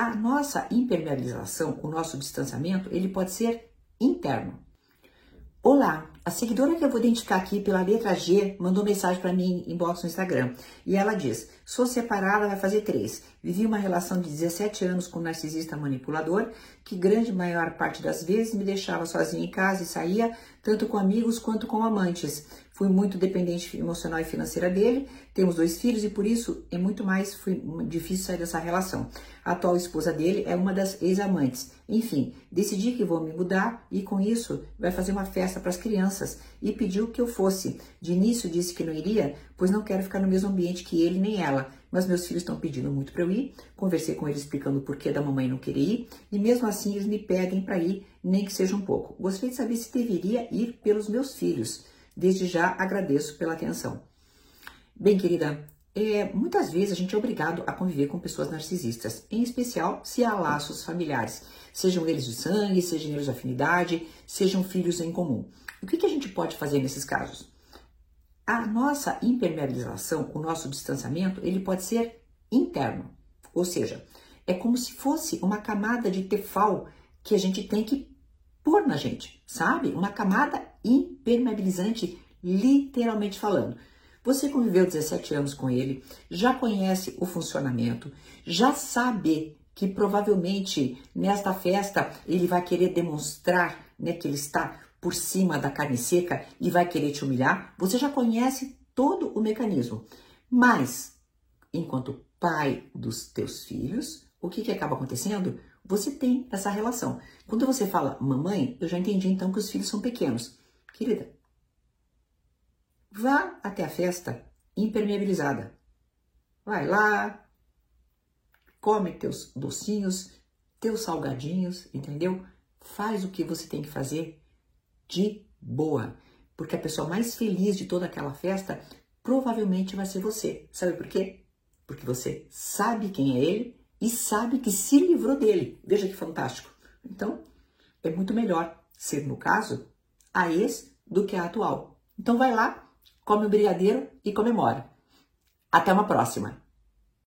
A nossa impermeabilização, o nosso distanciamento, ele pode ser interno. Olá, a seguidora que eu vou identificar aqui pela letra G mandou mensagem para mim em inbox no Instagram. E ela diz: Sou separada, vai fazer três. Vivi uma relação de 17 anos com um narcisista manipulador, que grande maior parte das vezes me deixava sozinha em casa e saía, tanto com amigos quanto com amantes. Fui muito dependente emocional e financeira dele, temos dois filhos e por isso é muito mais foi difícil sair dessa relação. A atual esposa dele é uma das ex-amantes. Enfim, decidi que vou me mudar e com isso vai fazer uma festa para as crianças e pediu que eu fosse. De início disse que não iria, pois não quero ficar no mesmo ambiente que ele nem ela. Mas meus filhos estão pedindo muito para eu ir. Conversei com eles explicando o porquê da mamãe não querer ir e mesmo assim eles me pedem para ir, nem que seja um pouco. Gostaria de saber se deveria ir pelos meus filhos. Desde já agradeço pela atenção. Bem, querida, é, muitas vezes a gente é obrigado a conviver com pessoas narcisistas, em especial se há laços familiares, sejam eles de sangue, sejam eles de afinidade, sejam filhos em comum. O que, que a gente pode fazer nesses casos? A nossa impermeabilização, o nosso distanciamento, ele pode ser interno, ou seja, é como se fosse uma camada de tefal que a gente tem que pôr na gente, sabe? Uma camada impermeabilizante, literalmente falando. Você conviveu 17 anos com ele, já conhece o funcionamento, já sabe que provavelmente nesta festa ele vai querer demonstrar né, que ele está por cima da carne seca e vai querer te humilhar. Você já conhece todo o mecanismo. Mas, enquanto pai dos teus filhos, o que, que acaba acontecendo? Você tem essa relação. Quando você fala mamãe, eu já entendi então que os filhos são pequenos. Querida, vá até a festa impermeabilizada. Vai lá, come teus docinhos, teus salgadinhos, entendeu? Faz o que você tem que fazer de boa. Porque a pessoa mais feliz de toda aquela festa provavelmente vai ser você. Sabe por quê? Porque você sabe quem é ele e sabe que se livrou dele. Veja que fantástico. Então, é muito melhor ser, no caso, a ex do que a atual. Então vai lá, come o brigadeiro e comemora. Até uma próxima!